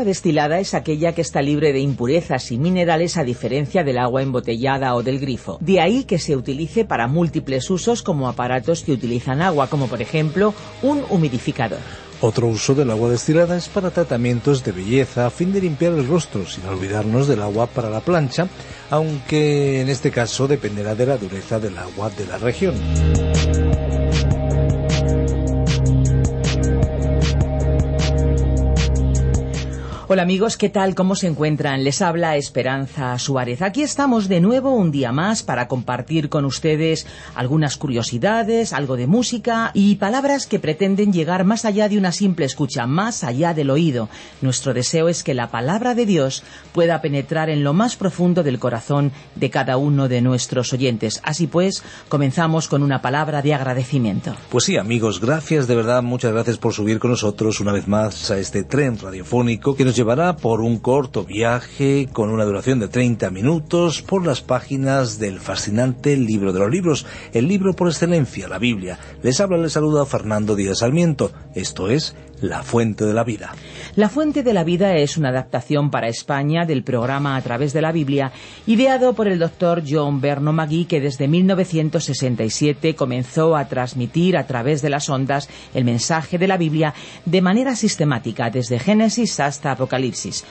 Agua destilada es aquella que está libre de impurezas y minerales a diferencia del agua embotellada o del grifo. De ahí que se utilice para múltiples usos como aparatos que utilizan agua, como por ejemplo un humidificador. Otro uso del agua destilada es para tratamientos de belleza a fin de limpiar el rostro, sin olvidarnos del agua para la plancha, aunque en este caso dependerá de la dureza del agua de la región. Hola amigos, ¿qué tal? ¿Cómo se encuentran? Les habla Esperanza Suárez. Aquí estamos de nuevo un día más para compartir con ustedes algunas curiosidades, algo de música y palabras que pretenden llegar más allá de una simple escucha, más allá del oído. Nuestro deseo es que la palabra de Dios pueda penetrar en lo más profundo del corazón de cada uno de nuestros oyentes. Así pues, comenzamos con una palabra de agradecimiento. Pues sí, amigos, gracias de verdad, muchas gracias por subir con nosotros una vez más a este tren radiofónico que nos llevará por un corto viaje con una duración de 30 minutos por las páginas del fascinante libro de los libros, el libro por excelencia, la Biblia. Les habla, les saluda Fernando Díaz Sarmiento. Esto es La Fuente de la Vida. La Fuente de la Vida es una adaptación para España del programa A través de la Biblia, ideado por el doctor John Berno Magui, que desde 1967 comenzó a transmitir a través de las ondas el mensaje de la Biblia de manera sistemática, desde Génesis hasta Apocalipsis.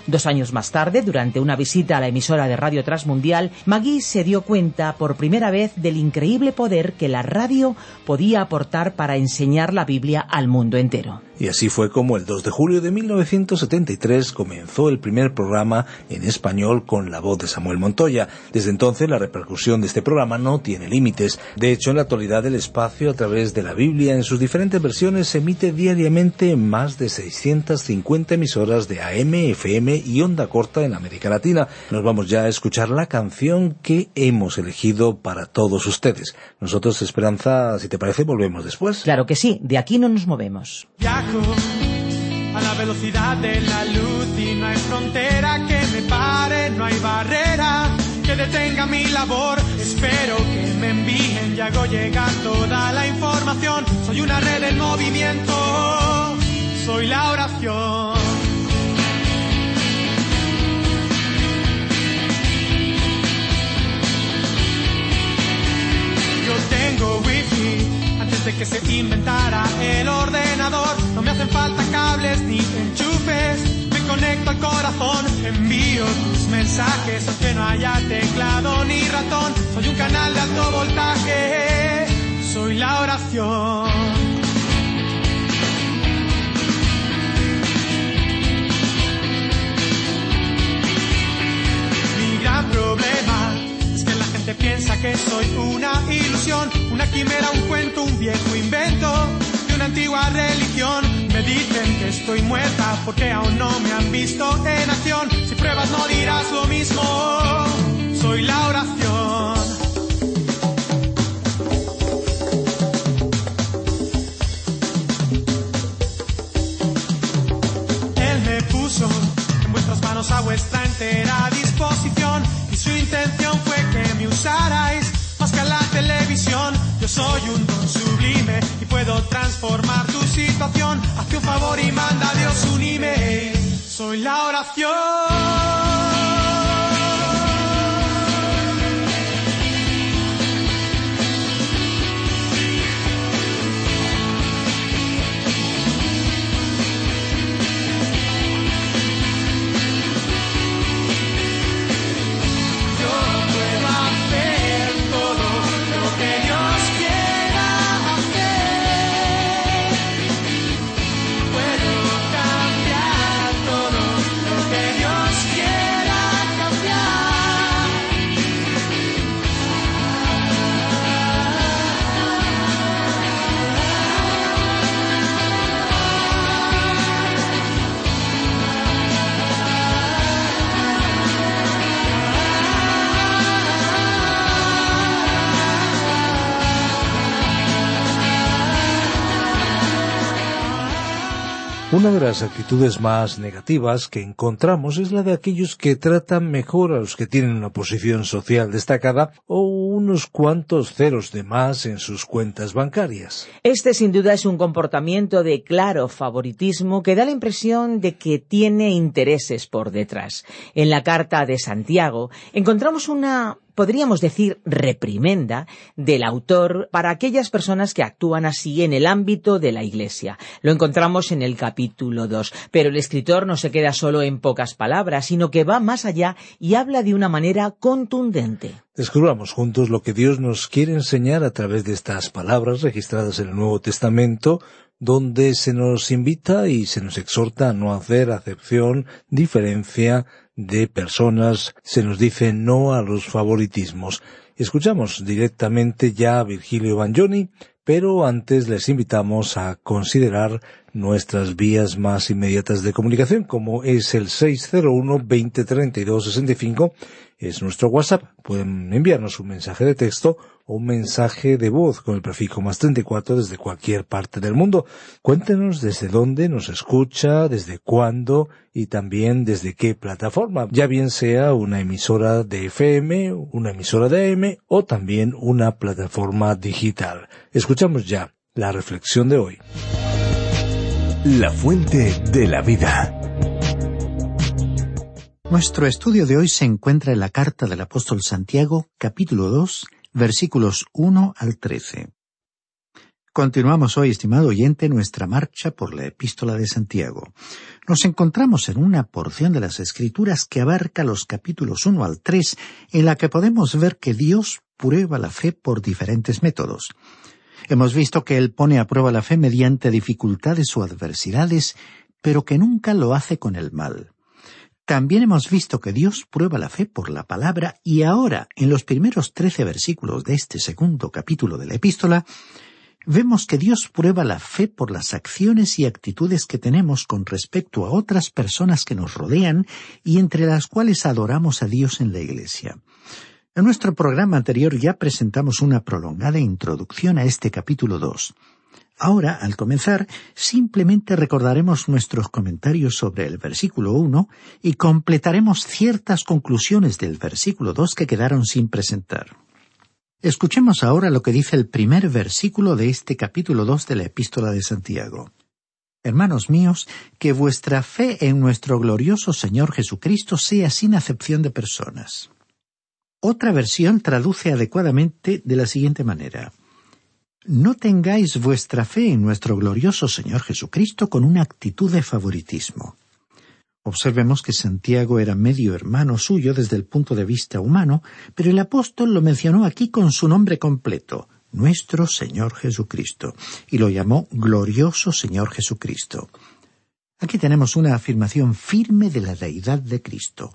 Dos años más tarde, durante una visita a la emisora de Radio Transmundial, Magui se dio cuenta por primera vez del increíble poder que la radio podía aportar para enseñar la Biblia al mundo entero. Y así fue como el 2 de julio de 1973 comenzó el primer programa en español con la voz de Samuel Montoya. Desde entonces la repercusión de este programa no tiene límites. De hecho, en la actualidad el espacio a través de la Biblia en sus diferentes versiones se emite diariamente en más de 650 emisoras de AM, FM y onda corta en América Latina. Nos vamos ya a escuchar la canción que hemos elegido para todos ustedes. Nosotros, Esperanza, si te parece, volvemos después. Claro que sí, de aquí no nos movemos a la velocidad de la luz y no hay frontera que me pare, no hay barrera que detenga mi labor. Espero que me envíen y hago llegar toda la información. Soy una red en movimiento, soy la oración. Yo tengo wifi desde que se inventara el ordenador. No me hacen falta cables ni enchufes. Me conecto al corazón, envío tus mensajes, aunque no haya teclado ni ratón. Soy un canal de alto voltaje, soy la oración. Mi gran problema piensa que soy una ilusión, una quimera, un cuento, un viejo invento antigua religión. Me dicen que estoy muerta porque aún no me han visto en acción. Si pruebas no dirás lo mismo, soy la oración. Él me puso en vuestras manos a vuestra entera disposición y su intención fue que me usarais más que a la televisión. Yo soy un don sublime puedo transformar tu situación. Hazte un favor y manda a Dios un email. Soy la oración. Una de las actitudes más negativas que encontramos es la de aquellos que tratan mejor a los que tienen una posición social destacada o unos cuantos ceros de más en sus cuentas bancarias. Este sin duda es un comportamiento de claro favoritismo que da la impresión de que tiene intereses por detrás. En la carta de Santiago encontramos una podríamos decir, reprimenda del autor para aquellas personas que actúan así en el ámbito de la Iglesia. Lo encontramos en el capítulo 2, pero el escritor no se queda solo en pocas palabras, sino que va más allá y habla de una manera contundente. Descubramos juntos lo que Dios nos quiere enseñar a través de estas palabras registradas en el Nuevo Testamento, donde se nos invita y se nos exhorta a no hacer acepción, diferencia, de personas se nos dice no a los favoritismos. Escuchamos directamente ya a Virgilio Bagnoni, pero antes les invitamos a considerar nuestras vías más inmediatas de comunicación, como es el 601 2032 65 es nuestro WhatsApp. Pueden enviarnos un mensaje de texto o un mensaje de voz con el prefijo más 34 desde cualquier parte del mundo. Cuéntenos desde dónde nos escucha, desde cuándo y también desde qué plataforma, ya bien sea una emisora de FM, una emisora de AM o también una plataforma digital. Escuchamos ya la reflexión de hoy. La fuente de la vida. Nuestro estudio de hoy se encuentra en la carta del apóstol Santiago, capítulo 2, versículos 1 al 13. Continuamos hoy, estimado oyente, nuestra marcha por la epístola de Santiago. Nos encontramos en una porción de las Escrituras que abarca los capítulos 1 al 3, en la que podemos ver que Dios prueba la fe por diferentes métodos. Hemos visto que Él pone a prueba la fe mediante dificultades o adversidades, pero que nunca lo hace con el mal. También hemos visto que Dios prueba la fe por la palabra y ahora, en los primeros trece versículos de este segundo capítulo de la epístola, vemos que Dios prueba la fe por las acciones y actitudes que tenemos con respecto a otras personas que nos rodean y entre las cuales adoramos a Dios en la Iglesia. En nuestro programa anterior ya presentamos una prolongada introducción a este capítulo dos. Ahora, al comenzar, simplemente recordaremos nuestros comentarios sobre el versículo 1 y completaremos ciertas conclusiones del versículo 2 que quedaron sin presentar. Escuchemos ahora lo que dice el primer versículo de este capítulo 2 de la epístola de Santiago. Hermanos míos, que vuestra fe en nuestro glorioso Señor Jesucristo sea sin acepción de personas. Otra versión traduce adecuadamente de la siguiente manera no tengáis vuestra fe en nuestro glorioso Señor Jesucristo con una actitud de favoritismo. Observemos que Santiago era medio hermano suyo desde el punto de vista humano, pero el apóstol lo mencionó aquí con su nombre completo, nuestro Señor Jesucristo, y lo llamó glorioso Señor Jesucristo. Aquí tenemos una afirmación firme de la deidad de Cristo.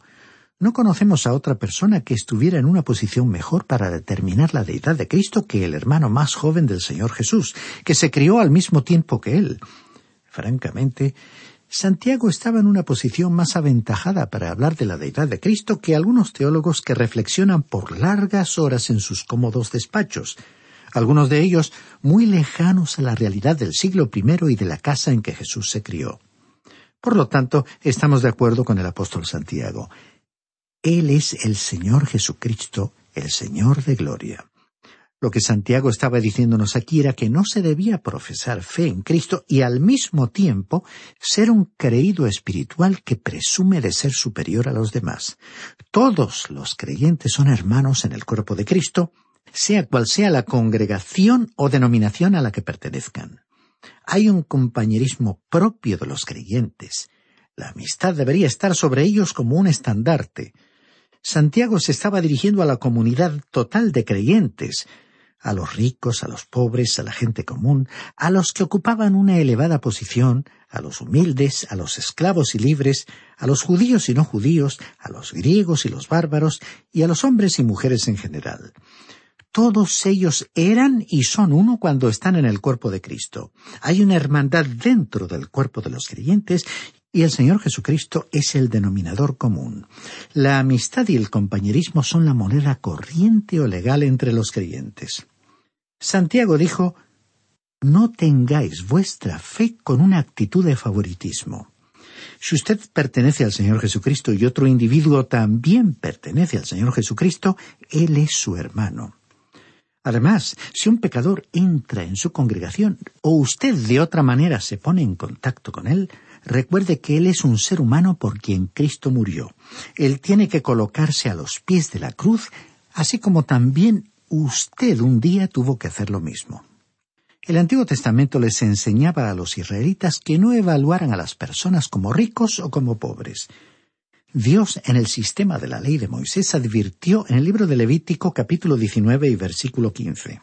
No conocemos a otra persona que estuviera en una posición mejor para determinar la deidad de Cristo que el hermano más joven del Señor Jesús, que se crió al mismo tiempo que él. Francamente, Santiago estaba en una posición más aventajada para hablar de la deidad de Cristo que algunos teólogos que reflexionan por largas horas en sus cómodos despachos, algunos de ellos muy lejanos a la realidad del siglo I y de la casa en que Jesús se crió. Por lo tanto, estamos de acuerdo con el apóstol Santiago. Él es el Señor Jesucristo, el Señor de gloria. Lo que Santiago estaba diciéndonos aquí era que no se debía profesar fe en Cristo y al mismo tiempo ser un creído espiritual que presume de ser superior a los demás. Todos los creyentes son hermanos en el cuerpo de Cristo, sea cual sea la congregación o denominación a la que pertenezcan. Hay un compañerismo propio de los creyentes. La amistad debería estar sobre ellos como un estandarte. Santiago se estaba dirigiendo a la comunidad total de creyentes, a los ricos, a los pobres, a la gente común, a los que ocupaban una elevada posición, a los humildes, a los esclavos y libres, a los judíos y no judíos, a los griegos y los bárbaros, y a los hombres y mujeres en general. Todos ellos eran y son uno cuando están en el cuerpo de Cristo. Hay una hermandad dentro del cuerpo de los creyentes y el Señor Jesucristo es el denominador común. La amistad y el compañerismo son la moneda corriente o legal entre los creyentes. Santiago dijo, no tengáis vuestra fe con una actitud de favoritismo. Si usted pertenece al Señor Jesucristo y otro individuo también pertenece al Señor Jesucristo, Él es su hermano. Además, si un pecador entra en su congregación o usted de otra manera se pone en contacto con él, recuerde que él es un ser humano por quien Cristo murió. Él tiene que colocarse a los pies de la cruz, así como también usted un día tuvo que hacer lo mismo. El Antiguo Testamento les enseñaba a los israelitas que no evaluaran a las personas como ricos o como pobres. Dios en el sistema de la ley de Moisés advirtió en el libro de Levítico capítulo 19 y versículo 15.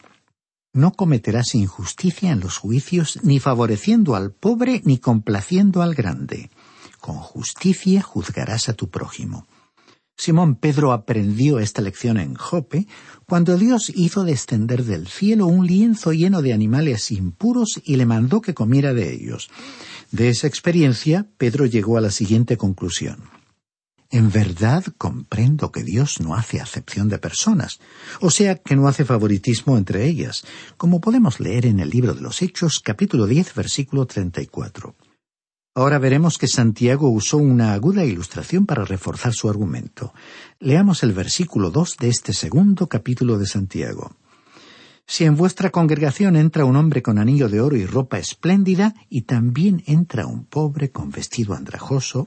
No cometerás injusticia en los juicios, ni favoreciendo al pobre, ni complaciendo al grande. Con justicia juzgarás a tu prójimo. Simón Pedro aprendió esta lección en Jope cuando Dios hizo descender del cielo un lienzo lleno de animales impuros y le mandó que comiera de ellos. De esa experiencia, Pedro llegó a la siguiente conclusión. En verdad comprendo que Dios no hace acepción de personas, o sea que no hace favoritismo entre ellas, como podemos leer en el libro de los Hechos capítulo 10 versículo 34. Ahora veremos que Santiago usó una aguda ilustración para reforzar su argumento. Leamos el versículo dos de este segundo capítulo de Santiago. Si en vuestra congregación entra un hombre con anillo de oro y ropa espléndida, y también entra un pobre con vestido andrajoso.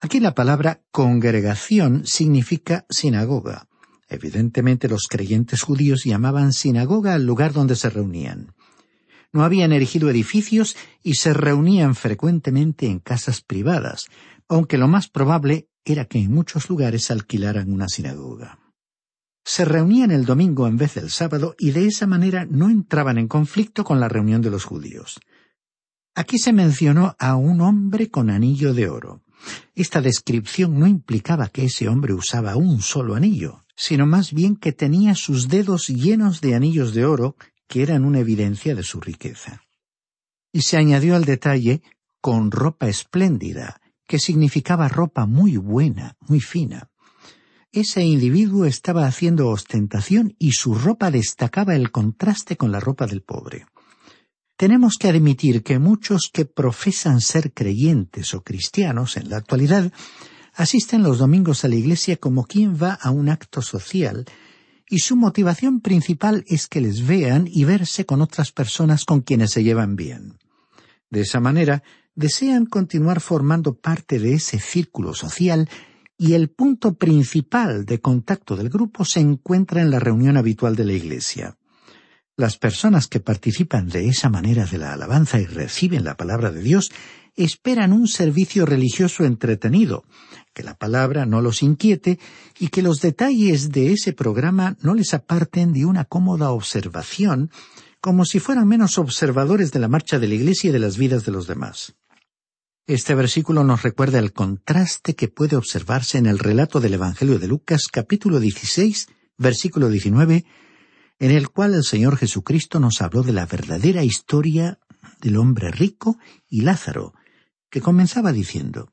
Aquí la palabra congregación significa sinagoga. Evidentemente los creyentes judíos llamaban sinagoga al lugar donde se reunían no habían erigido edificios y se reunían frecuentemente en casas privadas, aunque lo más probable era que en muchos lugares alquilaran una sinagoga. Se reunían el domingo en vez del sábado y de esa manera no entraban en conflicto con la reunión de los judíos. Aquí se mencionó a un hombre con anillo de oro. Esta descripción no implicaba que ese hombre usaba un solo anillo, sino más bien que tenía sus dedos llenos de anillos de oro que eran una evidencia de su riqueza. Y se añadió al detalle con ropa espléndida, que significaba ropa muy buena, muy fina. Ese individuo estaba haciendo ostentación y su ropa destacaba el contraste con la ropa del pobre. Tenemos que admitir que muchos que profesan ser creyentes o cristianos en la actualidad asisten los domingos a la iglesia como quien va a un acto social y su motivación principal es que les vean y verse con otras personas con quienes se llevan bien. De esa manera, desean continuar formando parte de ese círculo social y el punto principal de contacto del grupo se encuentra en la reunión habitual de la Iglesia. Las personas que participan de esa manera de la alabanza y reciben la palabra de Dios esperan un servicio religioso entretenido, que la palabra no los inquiete y que los detalles de ese programa no les aparten de una cómoda observación, como si fueran menos observadores de la marcha de la Iglesia y de las vidas de los demás. Este versículo nos recuerda el contraste que puede observarse en el relato del Evangelio de Lucas capítulo 16, versículo 19, en el cual el Señor Jesucristo nos habló de la verdadera historia del hombre rico y Lázaro, que comenzaba diciendo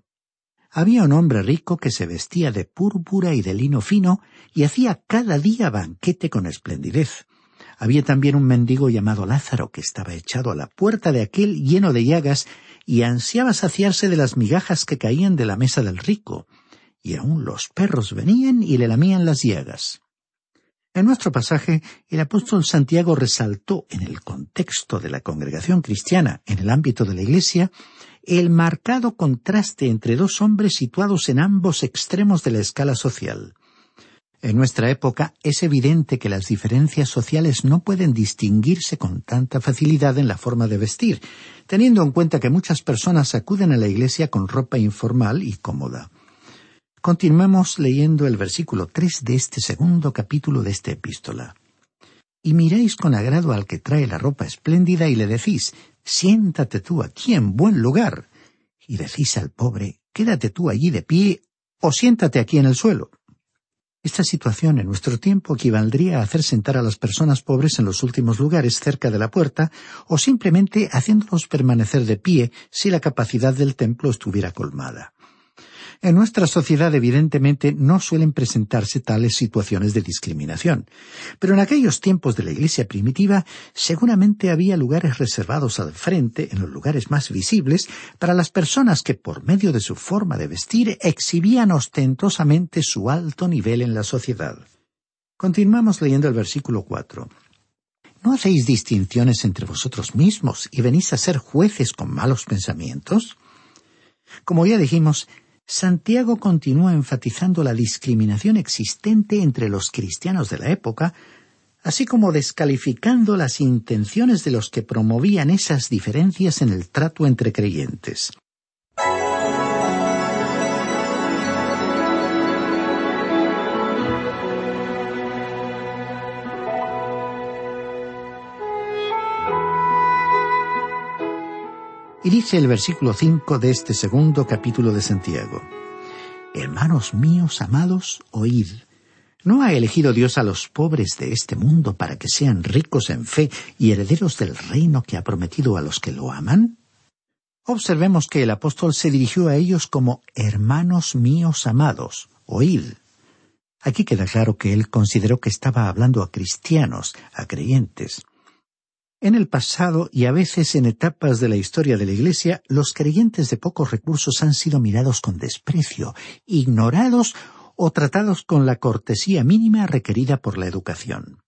había un hombre rico que se vestía de púrpura y de lino fino y hacía cada día banquete con esplendidez. Había también un mendigo llamado Lázaro que estaba echado a la puerta de aquel lleno de llagas y ansiaba saciarse de las migajas que caían de la mesa del rico, y aun los perros venían y le lamían las llagas. En nuestro pasaje, el apóstol Santiago resaltó en el contexto de la congregación cristiana en el ámbito de la Iglesia el marcado contraste entre dos hombres situados en ambos extremos de la escala social. En nuestra época es evidente que las diferencias sociales no pueden distinguirse con tanta facilidad en la forma de vestir, teniendo en cuenta que muchas personas acuden a la iglesia con ropa informal y cómoda. Continuemos leyendo el versículo tres de este segundo capítulo de esta epístola. Y miréis con agrado al que trae la ropa espléndida y le decís, siéntate tú aquí en buen lugar. Y decís al pobre, quédate tú allí de pie o siéntate aquí en el suelo. Esta situación en nuestro tiempo equivaldría a hacer sentar a las personas pobres en los últimos lugares cerca de la puerta o simplemente haciéndolos permanecer de pie si la capacidad del templo estuviera colmada. En nuestra sociedad evidentemente no suelen presentarse tales situaciones de discriminación, pero en aquellos tiempos de la Iglesia primitiva seguramente había lugares reservados al frente, en los lugares más visibles, para las personas que por medio de su forma de vestir exhibían ostentosamente su alto nivel en la sociedad. Continuamos leyendo el versículo cuatro. ¿No hacéis distinciones entre vosotros mismos y venís a ser jueces con malos pensamientos? Como ya dijimos, Santiago continúa enfatizando la discriminación existente entre los cristianos de la época, así como descalificando las intenciones de los que promovían esas diferencias en el trato entre creyentes. Y dice el versículo 5 de este segundo capítulo de Santiago. Hermanos míos amados, oíd. ¿No ha elegido Dios a los pobres de este mundo para que sean ricos en fe y herederos del reino que ha prometido a los que lo aman? Observemos que el apóstol se dirigió a ellos como hermanos míos amados, oíd. Aquí queda claro que él consideró que estaba hablando a cristianos, a creyentes. En el pasado y a veces en etapas de la historia de la Iglesia, los creyentes de pocos recursos han sido mirados con desprecio, ignorados o tratados con la cortesía mínima requerida por la educación.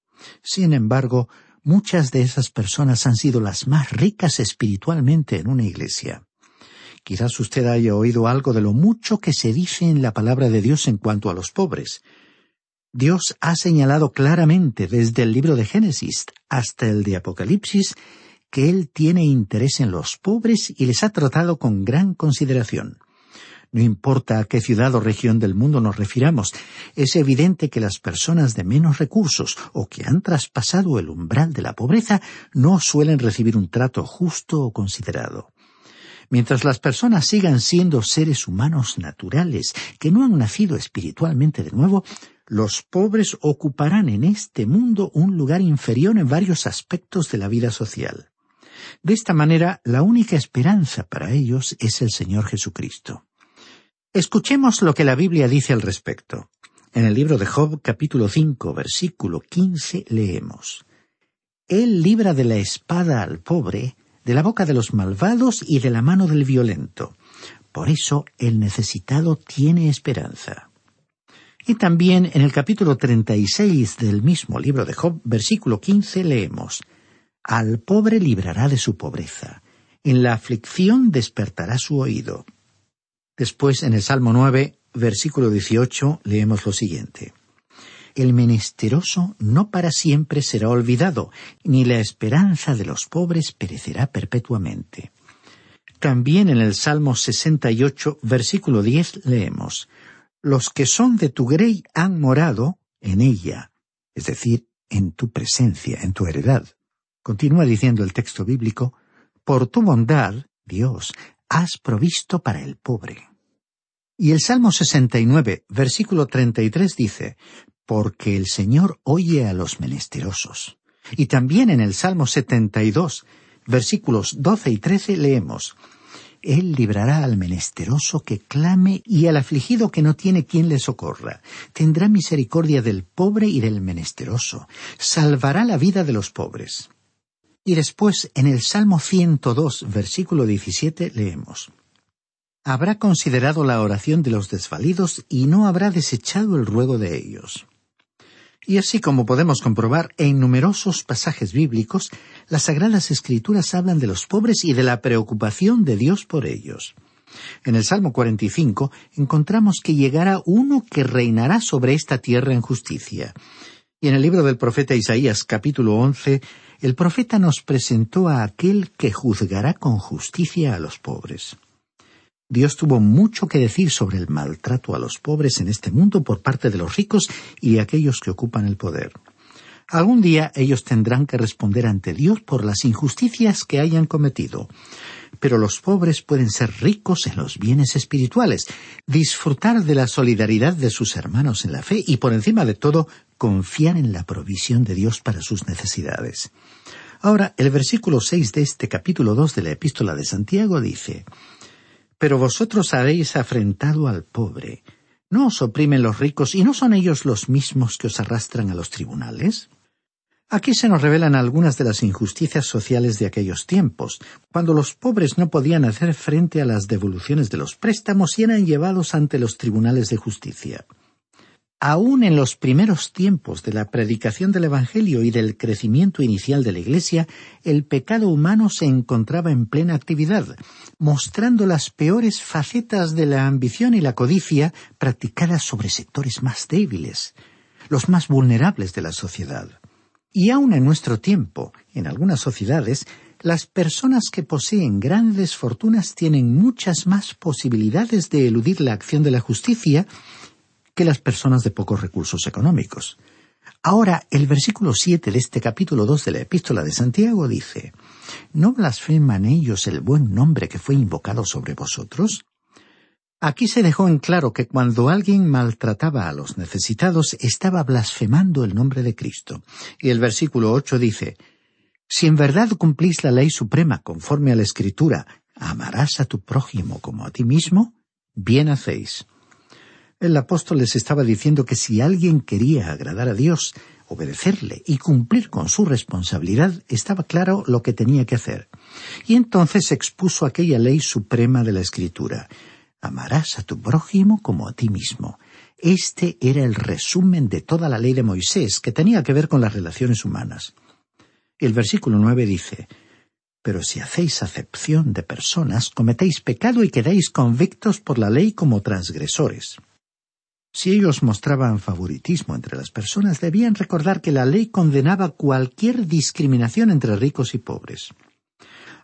Sin embargo, muchas de esas personas han sido las más ricas espiritualmente en una iglesia. Quizás usted haya oído algo de lo mucho que se dice en la palabra de Dios en cuanto a los pobres, Dios ha señalado claramente desde el libro de Génesis hasta el de Apocalipsis que Él tiene interés en los pobres y les ha tratado con gran consideración. No importa a qué ciudad o región del mundo nos refiramos, es evidente que las personas de menos recursos o que han traspasado el umbral de la pobreza no suelen recibir un trato justo o considerado. Mientras las personas sigan siendo seres humanos naturales que no han nacido espiritualmente de nuevo, los pobres ocuparán en este mundo un lugar inferior en varios aspectos de la vida social. De esta manera, la única esperanza para ellos es el Señor Jesucristo. Escuchemos lo que la Biblia dice al respecto. En el libro de Job capítulo 5 versículo 15 leemos Él libra de la espada al pobre, de la boca de los malvados y de la mano del violento. Por eso el necesitado tiene esperanza. Y también en el capítulo 36 del mismo libro de Job, versículo 15, leemos, Al pobre librará de su pobreza, en la aflicción despertará su oído. Después, en el Salmo 9, versículo 18, leemos lo siguiente. El menesteroso no para siempre será olvidado, ni la esperanza de los pobres perecerá perpetuamente. También en el Salmo 68, versículo 10, leemos, los que son de tu grey han morado en ella, es decir, en tu presencia, en tu heredad. Continúa diciendo el texto bíblico, por tu bondad, Dios, has provisto para el pobre. Y el Salmo 69, versículo 33 dice, porque el Señor oye a los menesterosos. Y también en el Salmo 72, versículos 12 y 13 leemos, él librará al menesteroso que clame y al afligido que no tiene quien le socorra. Tendrá misericordia del pobre y del menesteroso. Salvará la vida de los pobres. Y después, en el Salmo 102, versículo 17, leemos. Habrá considerado la oración de los desvalidos y no habrá desechado el ruego de ellos. Y así como podemos comprobar en numerosos pasajes bíblicos, las Sagradas Escrituras hablan de los pobres y de la preocupación de Dios por ellos. En el Salmo 45 encontramos que llegará uno que reinará sobre esta tierra en justicia. Y en el libro del profeta Isaías capítulo 11, el profeta nos presentó a aquel que juzgará con justicia a los pobres. Dios tuvo mucho que decir sobre el maltrato a los pobres en este mundo por parte de los ricos y de aquellos que ocupan el poder. Algún día ellos tendrán que responder ante Dios por las injusticias que hayan cometido. Pero los pobres pueden ser ricos en los bienes espirituales, disfrutar de la solidaridad de sus hermanos en la fe y, por encima de todo, confiar en la provisión de Dios para sus necesidades. Ahora, el versículo seis de este capítulo dos de la epístola de Santiago dice Pero vosotros habéis afrentado al pobre. ¿No os oprimen los ricos y no son ellos los mismos que os arrastran a los tribunales? Aquí se nos revelan algunas de las injusticias sociales de aquellos tiempos, cuando los pobres no podían hacer frente a las devoluciones de los préstamos y eran llevados ante los tribunales de justicia. Aún en los primeros tiempos de la predicación del Evangelio y del crecimiento inicial de la Iglesia, el pecado humano se encontraba en plena actividad, mostrando las peores facetas de la ambición y la codicia practicadas sobre sectores más débiles, los más vulnerables de la sociedad. Y aun en nuestro tiempo, en algunas sociedades, las personas que poseen grandes fortunas tienen muchas más posibilidades de eludir la acción de la justicia que las personas de pocos recursos económicos. Ahora, el versículo siete de este capítulo dos de la Epístola de Santiago dice ¿No blasfeman ellos el buen nombre que fue invocado sobre vosotros? Aquí se dejó en claro que cuando alguien maltrataba a los necesitados estaba blasfemando el nombre de Cristo. Y el versículo ocho dice Si en verdad cumplís la ley suprema conforme a la Escritura, amarás a tu prójimo como a ti mismo, bien hacéis. El apóstol les estaba diciendo que si alguien quería agradar a Dios, obedecerle y cumplir con su responsabilidad, estaba claro lo que tenía que hacer. Y entonces expuso aquella ley suprema de la Escritura. Amarás a tu prójimo como a ti mismo. Este era el resumen de toda la ley de Moisés, que tenía que ver con las relaciones humanas. El versículo nueve dice Pero si hacéis acepción de personas, cometéis pecado y quedáis convictos por la ley como transgresores. Si ellos mostraban favoritismo entre las personas, debían recordar que la ley condenaba cualquier discriminación entre ricos y pobres.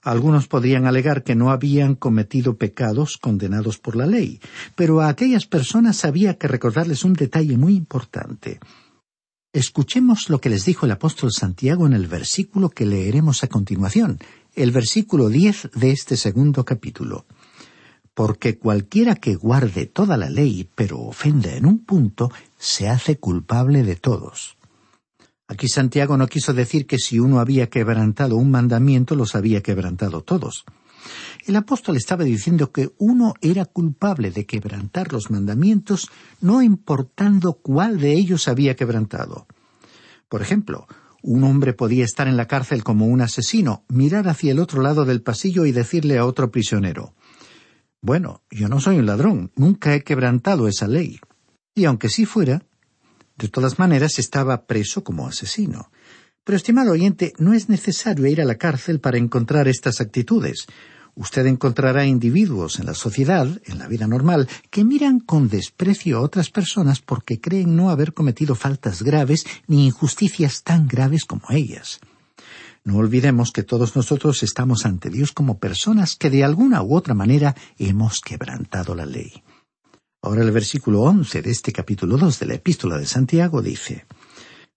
Algunos podrían alegar que no habían cometido pecados condenados por la ley, pero a aquellas personas había que recordarles un detalle muy importante. Escuchemos lo que les dijo el apóstol Santiago en el versículo que leeremos a continuación, el versículo diez de este segundo capítulo. Porque cualquiera que guarde toda la ley, pero ofenda en un punto, se hace culpable de todos. Aquí Santiago no quiso decir que si uno había quebrantado un mandamiento, los había quebrantado todos. El apóstol estaba diciendo que uno era culpable de quebrantar los mandamientos, no importando cuál de ellos había quebrantado. Por ejemplo, un hombre podía estar en la cárcel como un asesino, mirar hacia el otro lado del pasillo y decirle a otro prisionero Bueno, yo no soy un ladrón, nunca he quebrantado esa ley. Y aunque sí fuera, de todas maneras, estaba preso como asesino. Pero, estimado oyente, no es necesario ir a la cárcel para encontrar estas actitudes. Usted encontrará individuos en la sociedad, en la vida normal, que miran con desprecio a otras personas porque creen no haber cometido faltas graves ni injusticias tan graves como ellas. No olvidemos que todos nosotros estamos ante Dios como personas que de alguna u otra manera hemos quebrantado la ley. Ahora el versículo once de este capítulo dos de la epístola de Santiago dice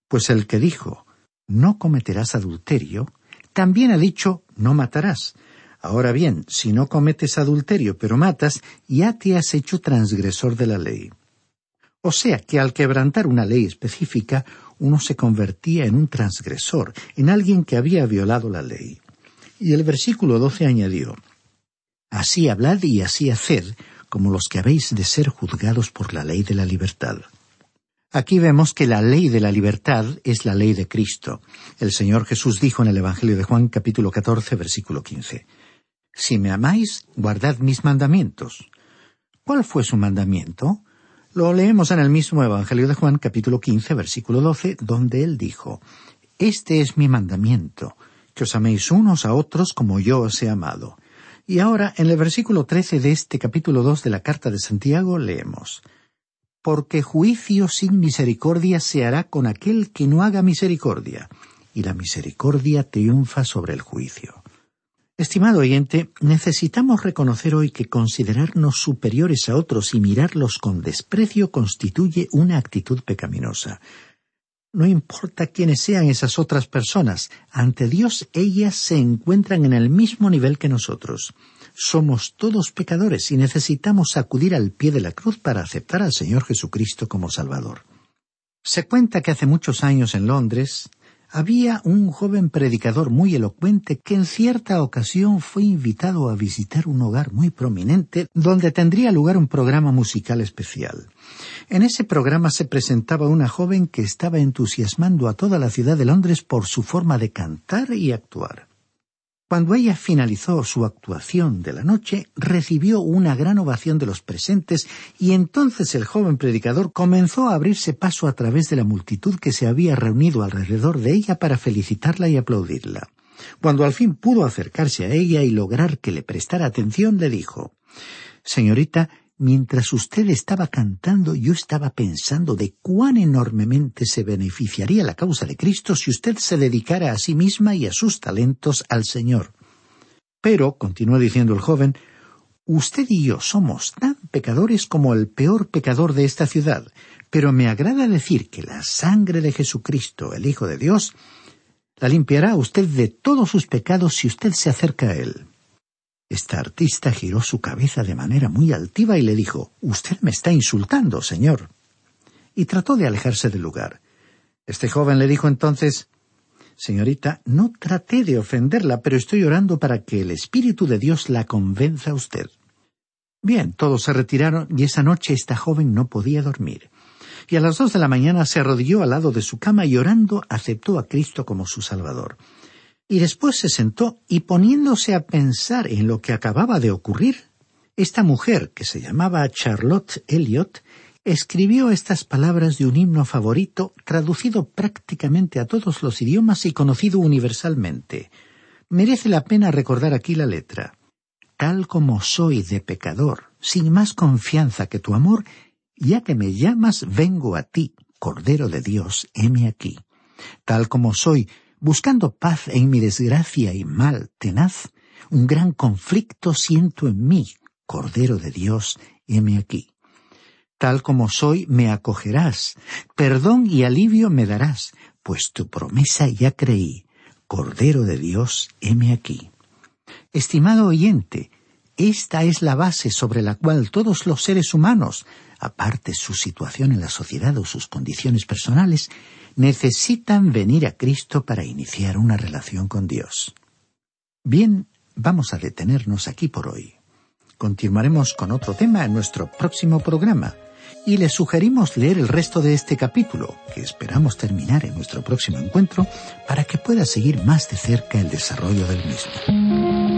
Pues el que dijo no cometerás adulterio, también ha dicho no matarás. Ahora bien, si no cometes adulterio pero matas, ya te has hecho transgresor de la ley. O sea que al quebrantar una ley específica, uno se convertía en un transgresor, en alguien que había violado la ley. Y el versículo doce añadió Así hablad y así haced, como los que habéis de ser juzgados por la ley de la libertad. Aquí vemos que la ley de la libertad es la ley de Cristo. El Señor Jesús dijo en el Evangelio de Juan capítulo 14 versículo 15, Si me amáis, guardad mis mandamientos. ¿Cuál fue su mandamiento? Lo leemos en el mismo Evangelio de Juan capítulo 15 versículo 12, donde él dijo, Este es mi mandamiento, que os améis unos a otros como yo os he amado. Y ahora, en el versículo trece de este capítulo dos de la carta de Santiago, leemos Porque juicio sin misericordia se hará con aquel que no haga misericordia, y la misericordia triunfa sobre el juicio. Estimado oyente, necesitamos reconocer hoy que considerarnos superiores a otros y mirarlos con desprecio constituye una actitud pecaminosa. No importa quiénes sean esas otras personas, ante Dios ellas se encuentran en el mismo nivel que nosotros. Somos todos pecadores y necesitamos acudir al pie de la cruz para aceptar al Señor Jesucristo como Salvador. Se cuenta que hace muchos años en Londres había un joven predicador muy elocuente que en cierta ocasión fue invitado a visitar un hogar muy prominente donde tendría lugar un programa musical especial. En ese programa se presentaba una joven que estaba entusiasmando a toda la ciudad de Londres por su forma de cantar y actuar. Cuando ella finalizó su actuación de la noche, recibió una gran ovación de los presentes y entonces el joven predicador comenzó a abrirse paso a través de la multitud que se había reunido alrededor de ella para felicitarla y aplaudirla. Cuando al fin pudo acercarse a ella y lograr que le prestara atención, le dijo Señorita, Mientras usted estaba cantando, yo estaba pensando de cuán enormemente se beneficiaría la causa de Cristo si usted se dedicara a sí misma y a sus talentos al Señor. Pero, continuó diciendo el joven, usted y yo somos tan pecadores como el peor pecador de esta ciudad, pero me agrada decir que la sangre de Jesucristo, el Hijo de Dios, la limpiará a usted de todos sus pecados si usted se acerca a Él. Esta artista giró su cabeza de manera muy altiva y le dijo Usted me está insultando, señor. Y trató de alejarse del lugar. Este joven le dijo entonces Señorita, no traté de ofenderla, pero estoy orando para que el Espíritu de Dios la convenza a usted. Bien, todos se retiraron y esa noche esta joven no podía dormir. Y a las dos de la mañana se arrodilló al lado de su cama y orando aceptó a Cristo como su Salvador y después se sentó y poniéndose a pensar en lo que acababa de ocurrir, esta mujer, que se llamaba Charlotte Elliot, escribió estas palabras de un himno favorito traducido prácticamente a todos los idiomas y conocido universalmente. Merece la pena recordar aquí la letra. Tal como soy de pecador, sin más confianza que tu amor, ya que me llamas, vengo a ti, Cordero de Dios, heme aquí. Tal como soy, buscando paz en mi desgracia y mal tenaz, un gran conflicto siento en mí, Cordero de Dios, heme aquí. Tal como soy, me acogerás, perdón y alivio me darás, pues tu promesa ya creí, Cordero de Dios, heme aquí. Estimado oyente, esta es la base sobre la cual todos los seres humanos, aparte su situación en la sociedad o sus condiciones personales, necesitan venir a Cristo para iniciar una relación con Dios. Bien, vamos a detenernos aquí por hoy. Continuaremos con otro tema en nuestro próximo programa y le sugerimos leer el resto de este capítulo, que esperamos terminar en nuestro próximo encuentro, para que pueda seguir más de cerca el desarrollo del mismo.